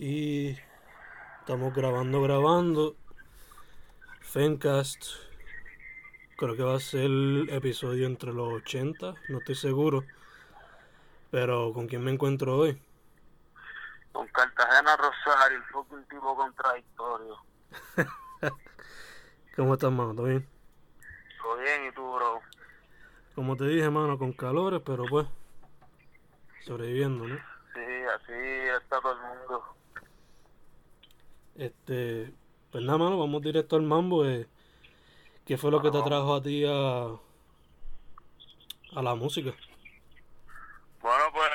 Y estamos grabando, grabando. Fencast. Creo que va a ser el episodio entre los 80, no estoy seguro. Pero ¿con quién me encuentro hoy? Con Cartagena Rosario, el fucking tipo contradictorio. ¿Cómo estás, mano? ¿Todo bien? Todo bien, ¿y tú, bro? Como te dije, mano, con calores, pero pues sobreviviendo, ¿no? Sí, así está todo el mundo. Este, pues nada, mano, vamos directo al mambo. Eh. ¿Qué fue lo que te trajo a ti a, a la música? Bueno, pues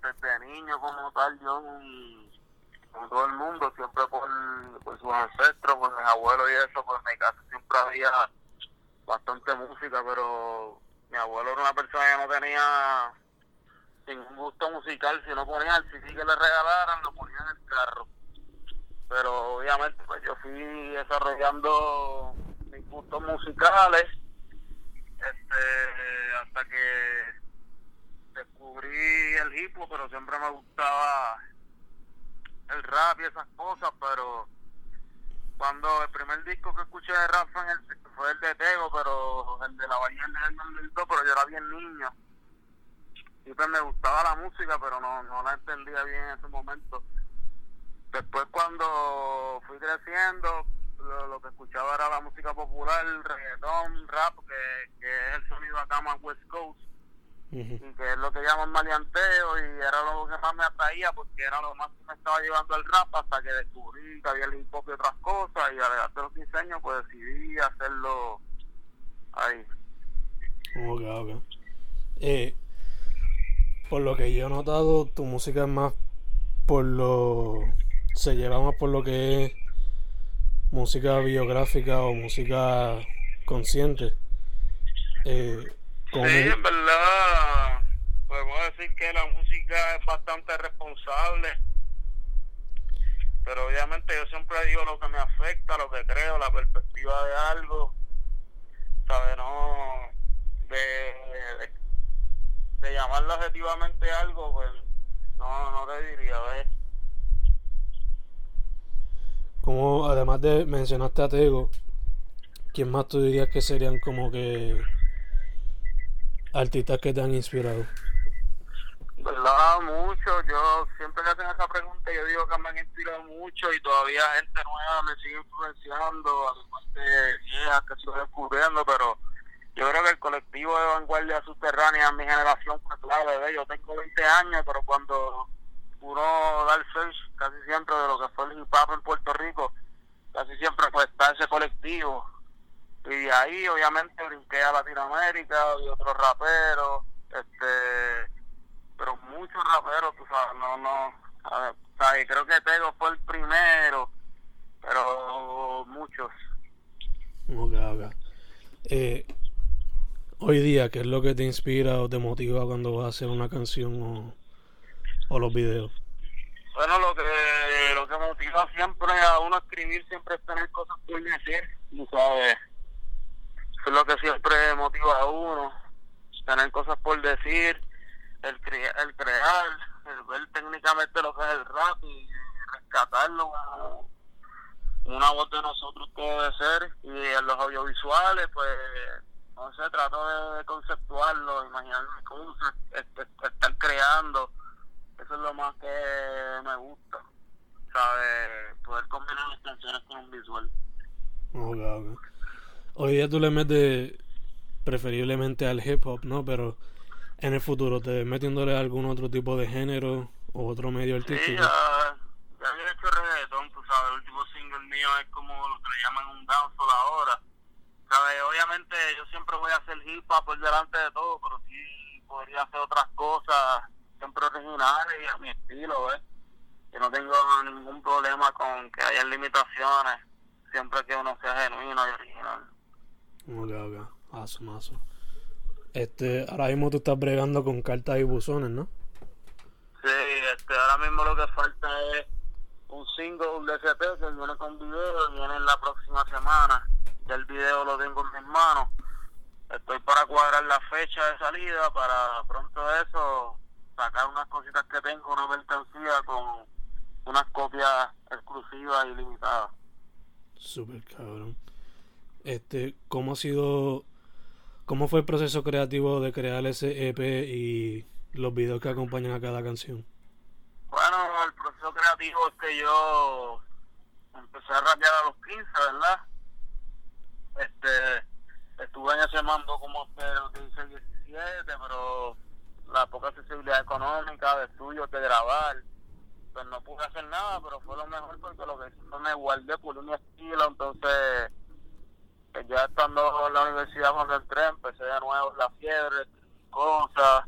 desde niño como tal, yo, como todo el mundo, siempre por, por sus ancestros, por mis abuelos y eso, pues en mi casa siempre había bastante música, pero mi abuelo era una persona que no tenía ningún gusto musical, si no ponía el CD que le regalaran, lo ponía en el carro. Pero obviamente pues yo fui desarrollando mis gustos musicales este, hasta que descubrí el hip hop, pero siempre me gustaba el rap y esas cosas, pero cuando el primer disco que escuché de rap fue, el, fue el de Tego, pero el de la Bahía del 2002, pero yo era bien niño. Y pues me gustaba la música, pero no, no la entendía bien en ese momento. Después cuando fui creciendo, lo, lo que escuchaba era la música popular, reggaetón, rap, que, que es el sonido acá más West Coast y que es lo que llaman maleanteo y era lo que más me atraía porque era lo más que me estaba llevando el rap hasta que descubrí que había el hip hop y otras cosas y al de los 15 años pues decidí hacerlo ahí. Ok, ok. Eh, por lo que yo he notado, tu música es más por lo... se lleva más por lo que es música biográfica o música consciente. Eh, Sí, en verdad, podemos decir que la música es bastante responsable, pero obviamente yo siempre digo lo que me afecta, lo que creo, la perspectiva de algo, ¿sabes? No, de, de, llamarlo objetivamente algo, pues no, no te diría, ¿ves? Como además de mencionaste a Tego, ¿quién más tú dirías que serían como que artistas que te han inspirado? ¿Verdad? Mucho. Yo siempre que hacen esa pregunta, yo digo que me han inspirado mucho y todavía gente nueva me sigue influenciando, además de viejas que sigo descubriendo, pero yo creo que el colectivo de vanguardia subterránea mi generación clave. ¿ves? Yo tengo 20 años, pero cuando uno da el search casi siempre de lo que fue el hip en Puerto Rico, casi siempre pues está ese colectivo y ahí obviamente brinqué a Latinoamérica y otros raperos este pero muchos raperos tú sabes no no a ver, creo que Tego fue el primero pero muchos Ok, ok. Eh, hoy día, ¿qué es lo que te inspira o te motiva cuando vas a hacer una canción o, o los videos? Bueno, lo que lo que motiva siempre a uno a escribir siempre es tener cosas por decir, tú sabes es lo que siempre motiva a uno, tener cosas por decir, el, cre el crear, el ver técnicamente lo que es el rap y rescatarlo como una voz de nosotros que debe ser. Y en los audiovisuales, pues, no sé, trato de conceptuarlo, imaginarme cosas, estar creando. Eso es lo más que me gusta, ¿sabes? Poder combinar las canciones con un visual. Okay, okay. Hoy día tú le metes preferiblemente al hip hop, ¿no? Pero en el futuro, ¿te ves metiéndole algún otro tipo de género o otro medio artístico? Sí, ya, ya había hecho reggaetón, tú sabes, el último single mío es como lo que le llaman un dancehall ahora. ¿Sabes? Obviamente yo siempre voy a hacer hip hop por delante de todo, pero sí podría hacer otras cosas siempre originales y a mi estilo, ¿ves? yo no tengo ningún problema con que haya limitaciones, siempre que uno sea genuino y original. Ok, ok. Awesome, awesome. Este, ahora mismo tú estás bregando con cartas y buzones, ¿no? Sí, este, ahora mismo lo que falta es un single de SP que viene con video, viene en la próxima semana. Ya el video lo tengo en mis manos. Estoy para cuadrar la fecha de salida para pronto eso sacar unas cositas que tengo, una mercancía con unas copias exclusivas y limitadas. Super cabrón. Este, ¿cómo ha sido, cómo fue el proceso creativo de crear ese EP y los videos que acompañan a cada canción? Bueno, el proceso creativo es que yo empecé a rapear a los 15, ¿verdad? Este, estuve en ese mando como hasta los 16, 17, pero la poca accesibilidad económica de estudios, de grabar, pues no pude hacer nada, pero fue lo mejor porque lo que hice me guardé por mi estilo, entonces pues ya estando en la universidad cuando entré, empecé de nuevo la fiebre, cosas,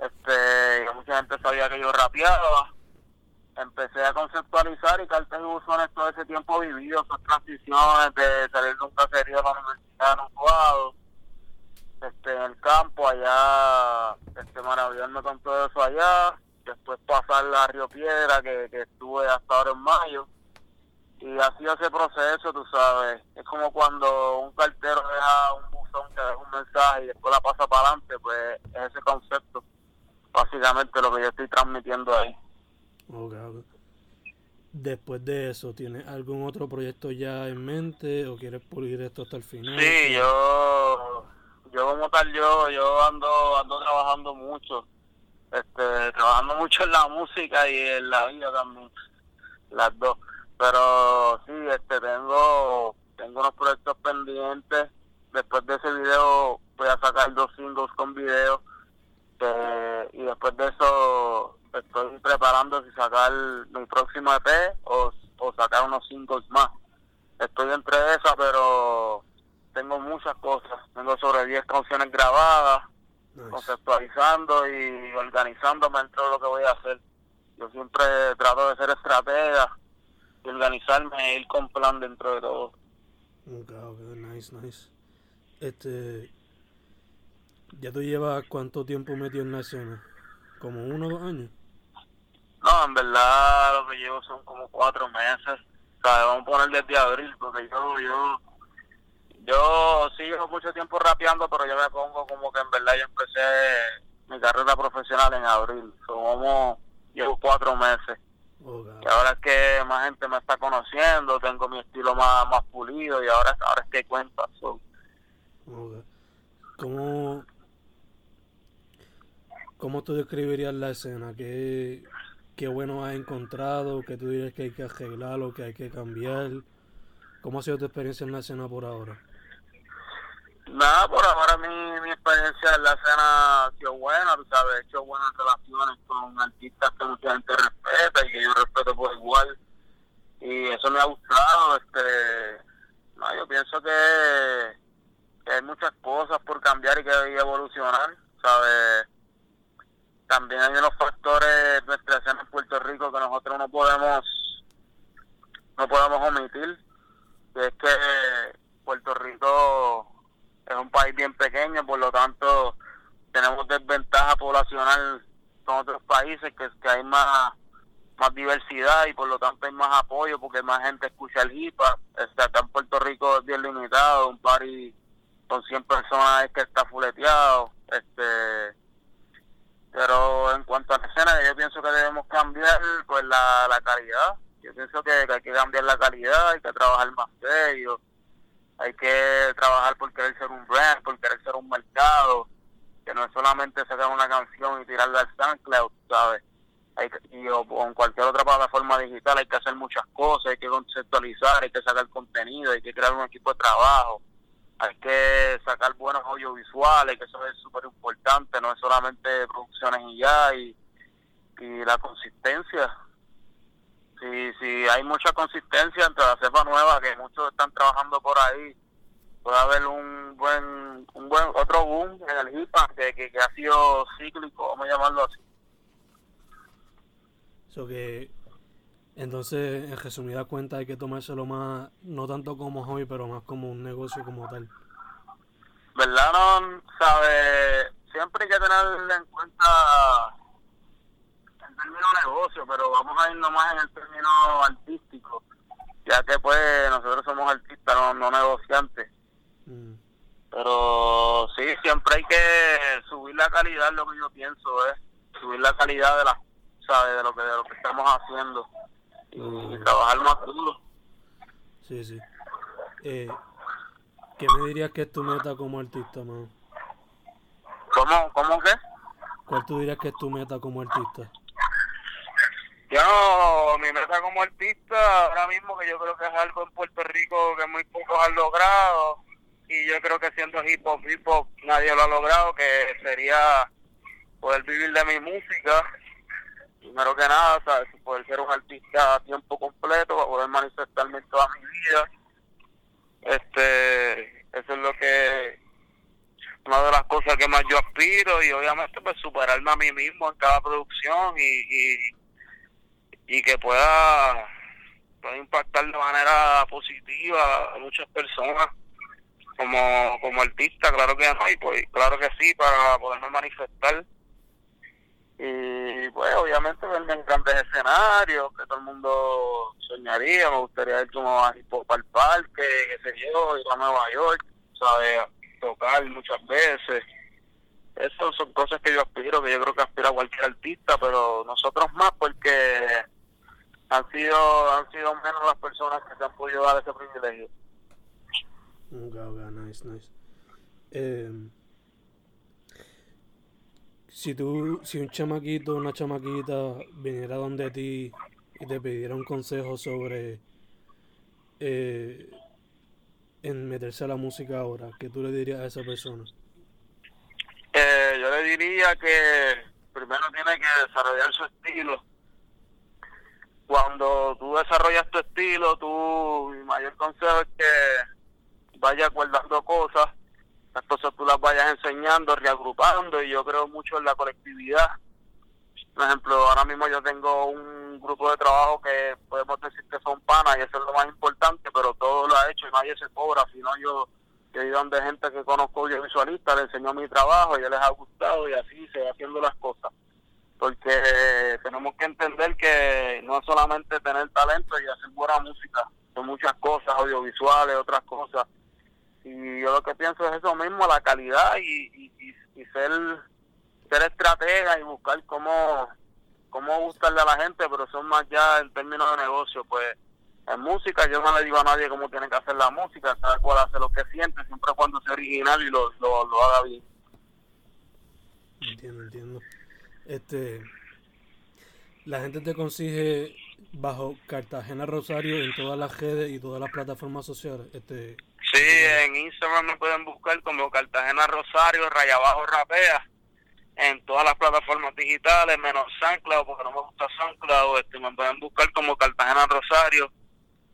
este, mucha gente sabía que yo rapeaba, empecé a conceptualizar y cartas y buzones todo ese tiempo vivido, esas transiciones de salir de un caserío a la universidad en un este, en el campo, allá, con todo eso allá, después pasar a Río Piedra, que, que estuve hasta ahora en mayo, y así ese proceso, tú sabes, es como cuando un cartero deja un buzón que deja un mensaje y después la pasa para adelante, pues es ese concepto, básicamente lo que yo estoy transmitiendo ahí. Ok, ok. Después de eso, ¿tienes algún otro proyecto ya en mente o quieres pulir esto hasta el final? Sí, yo, yo como tal, yo, yo ando, ando mucho, este, trabajando mucho en la música y en la vida también, las dos. Pero sí, este, tengo, tengo unos proyectos pendientes. Después de ese video voy a sacar dos singles con video eh, y después de eso estoy preparando si sacar mi próximo EP o, o sacar unos singles más. Estoy entre esas, pero tengo muchas cosas. Tengo sobre 10 canciones grabadas, Nice. conceptualizando y organizándome dentro de lo que voy a hacer. Yo siempre trato de ser estratega y organizarme e ir con plan dentro de todo. Ok, ok, nice, nice. Este, ¿ya tú llevas cuánto tiempo metido en la escena? ¿Como uno o dos años? No, en verdad lo que llevo son como cuatro meses. O sea, vamos a poner desde abril, porque yo, yo, yo sí llevo mucho tiempo rapeando, pero yo me pongo como que en verdad yo empecé mi carrera profesional en abril. So, como llevo cuatro meses. Ok, Y ahora es que más gente me está conociendo, tengo mi estilo más, más pulido y ahora, ahora es que cuenta. So, ok. ¿Cómo, ¿Cómo tú describirías la escena? ¿Qué, ¿Qué bueno has encontrado? ¿Qué tú dirías que hay que arreglar o que hay que cambiar? ¿Cómo ha sido tu experiencia en la escena por ahora? Nada, por ahora mi, mi experiencia en la escena ha sido buena, tú sabes, he hecho buenas relaciones con artistas que mucha gente respeta y que yo respeto por igual. Y eso me ha gustado, este, no, yo pienso que, que hay muchas cosas por cambiar y que hay que evolucionar, ¿sabes? También hay unos factores de nuestra escena en Puerto Rico que nosotros no podemos, no podemos omitir, y es que Puerto Rico es un país bien pequeño, por lo tanto tenemos desventaja poblacional con otros países que, que hay más más diversidad y por lo tanto hay más apoyo porque más gente escucha el hip acá en Puerto Rico es bien limitado, un party con 100 personas es que está fuleteado. Este, pero en cuanto a la escena, yo pienso que debemos cambiar pues la, la calidad. Yo pienso que, que hay que cambiar la calidad, hay que trabajar más serio hay que trabajar por querer ser un brand, por querer ser un mercado, que no es solamente sacar una canción y tirarla al SoundCloud, ¿sabes? Hay que, y o, o en cualquier otra plataforma digital hay que hacer muchas cosas, hay que conceptualizar, hay que sacar contenido, hay que crear un equipo de trabajo, hay que sacar buenos audiovisuales, que eso es súper importante, no es solamente producciones y ya, y, y la consistencia, si, si hay mucha consistencia entre la cepa nueva que muchos están trabajando por ahí puede haber un buen un buen otro boom en el hip hop que, que, que ha sido cíclico vamos a llamarlo así So que Entonces, en resumida cuenta, hay que tomárselo más, no tanto como hobby, pero más como un negocio como tal. ¿Verdad? No, sabe, siempre hay que tener en cuenta negocio, pero vamos a irnos más en el término artístico, ya que pues nosotros somos artistas, no, no negociantes. Mm. Pero sí, siempre hay que subir la calidad, lo que yo pienso es subir la calidad de la, ¿sabes? De lo que de lo que estamos haciendo y, mm. trabajar más duro. Sí, sí. Eh, ¿Qué me dirías que es tu meta como artista, man? ¿Cómo, cómo qué? ¿Cuál tú dirías que es tu meta como artista? Yo, mi meta como artista, ahora mismo que yo creo que es algo en Puerto Rico que muy pocos han logrado, y yo creo que siendo hip hop, hip hop nadie lo ha logrado, que sería poder vivir de mi música, primero que nada, ¿sabes? poder ser un artista a tiempo completo, poder manifestarme toda mi vida. Este, eso es lo que, una de las cosas que más yo aspiro y obviamente pues superarme a mí mismo en cada producción y, y, que pueda, pueda impactar de manera positiva a muchas personas como, como artista, claro que no, y pues, claro que sí, para poderme manifestar. Y pues obviamente verme en grandes escenarios, que todo el mundo soñaría, me gustaría ir como a para el parque, qué sé yo, ir a Nueva York, ¿sabes? Tocar muchas veces. Esas son cosas que yo aspiro, que yo creo que aspira cualquier artista, pero nosotros más porque han sido han sido menos las personas que se han podido dar ese privilegio. Ok, ok, nice, nice. Eh, si tú, si un chamaquito o una chamaquita viniera donde ti y te pidiera un consejo sobre eh, en meterse a la música ahora, ¿qué tú le dirías a esa persona? Eh, yo le diría que primero tiene que desarrollar su estilo. Cuando tú desarrollas tu estilo, tu mayor consejo es que vayas guardando cosas, las cosas tú las vayas enseñando, reagrupando, y yo creo mucho en la colectividad. Por ejemplo, ahora mismo yo tengo un grupo de trabajo que podemos decir que son panas y eso es lo más importante, pero todo lo ha hecho y nadie se cobra, sino yo he ido donde gente que conozco audiovisualista, le enseñó mi trabajo y ya les ha gustado y así se va haciendo las cosas. Porque tenemos que entender que no es solamente tener talento y hacer buena música, son muchas cosas, audiovisuales, otras cosas y yo lo que pienso es eso mismo, la calidad y, y, ser, ser estratega y buscar cómo, cómo gustarle a la gente, pero son más ya en términos de negocio, pues en música yo no le digo a nadie cómo tiene que hacer la música, cada cual hace lo que siente, siempre cuando sea original y lo, lo, lo haga bien. Entiendo, entiendo. Este, la gente te consigue bajo Cartagena Rosario en todas las redes y todas las plataformas sociales. Este, Sí, en Instagram me pueden buscar como Cartagena Rosario, Raya Abajo Rapea, en todas las plataformas digitales, menos SoundCloud, porque no me gusta SoundCloud, este, me pueden buscar como Cartagena Rosario.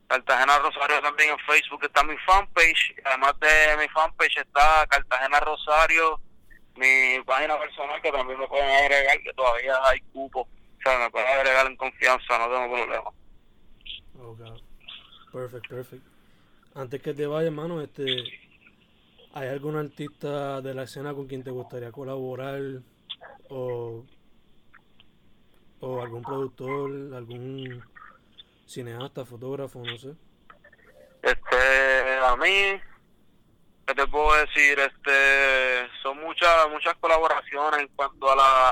Cartagena Rosario también en Facebook está mi fanpage, además de mi fanpage está Cartagena Rosario, mi página personal que también me pueden agregar, que todavía hay cupo, o sea, me pueden agregar en confianza, no tengo problema. Okay. Perfect, perfect. Antes que te vaya, hermano, este, ¿hay algún artista de la escena con quien te gustaría colaborar? O, o algún productor, algún cineasta, fotógrafo, no sé. Este, a mí, ¿qué te puedo decir? Este, son muchas muchas colaboraciones en cuanto a la,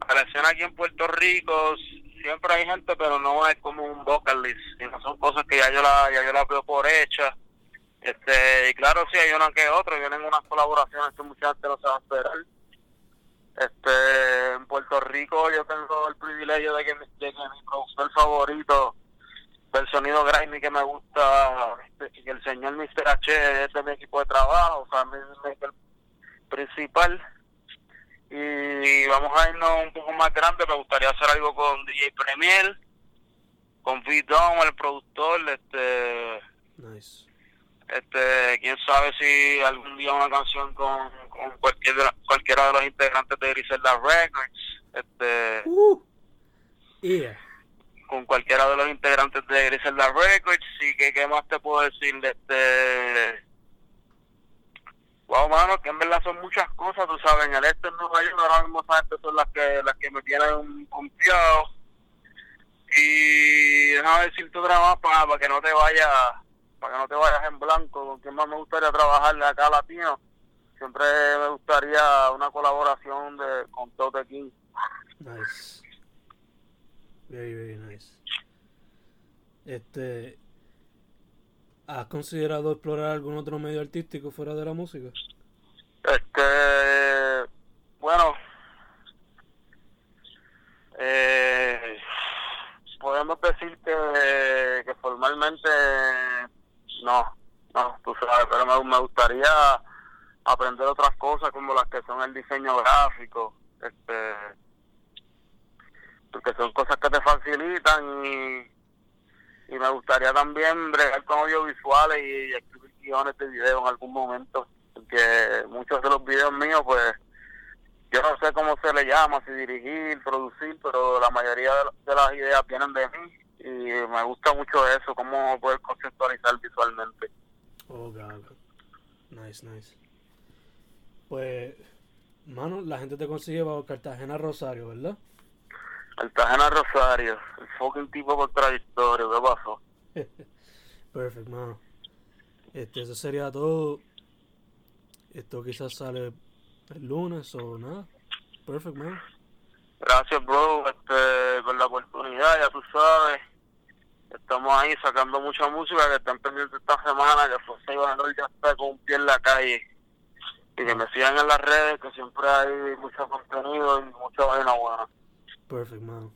a aquí en Puerto Rico siempre hay gente, pero no es como un vocalist, sino son cosas que ya yo la, ya yo la veo por hecha. Este, y claro, sí hay una que otra, vienen unas colaboraciones que mucha gente no se va a esperar. Este, en Puerto Rico yo tengo el privilegio de que, de que mi productor favorito del sonido grimy que me gusta, este, el señor Mr. H es de mi equipo de trabajo, o sea, es el principal y vamos a irnos un poco más grande, me gustaría hacer algo con DJ Premier, con v el productor, este nice. este quién sabe si algún día una canción con, con cualquiera, cualquiera de los integrantes de Griselda Records, este uh, yeah. Cualquiera de los integrantes de Griselda Records y que qué más te puedo decir de este wow mano que en verdad son muchas cosas tú sabes en el este en Nueva York ahora mismo esa gente son las que las que me tienen confiado. Y déjame decirte otra más para, que no te vayas para que no te vayas en blanco con quien más me gustaría trabajarle acá latino. Siempre me gustaría una colaboración de con Tote King. Very, very nice. Este. ¿Has considerado explorar algún otro medio artístico fuera de la música? Este, bueno, eh, podemos decir que, que formalmente no, no, tú sabes, pero me, me gustaría aprender otras cosas como las que son el diseño gráfico, este, porque son cosas que te y, y me gustaría también bregar con audiovisuales y escribir guiones de video en algún momento, porque muchos de los videos míos pues yo no sé cómo se le llama, si dirigir, producir, pero la mayoría de las ideas vienen de mí y me gusta mucho eso, cómo poder conceptualizar visualmente. Oh, God. Nice, nice. Pues, mano, la gente te consigue bajo Cartagena Rosario, ¿verdad? Cartagena Rosario, el fucking tipo contradictorio, ¿qué pasó? Perfect, mano. Este, eso sería todo. Esto quizás sale el lunes o nada. Perfect, man. Gracias, bro, este, por la oportunidad, ya tú sabes. Estamos ahí sacando mucha música que están pendientes esta semana, que José Ivanol ya está con un pie en la calle. Y que me sigan en las redes, que siempre hay mucho contenido y mucha vaina buena. Perfect, mano.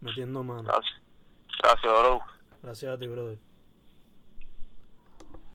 Metiendo mano. Gracias. Gracias, bro. Gracias a ti, brother.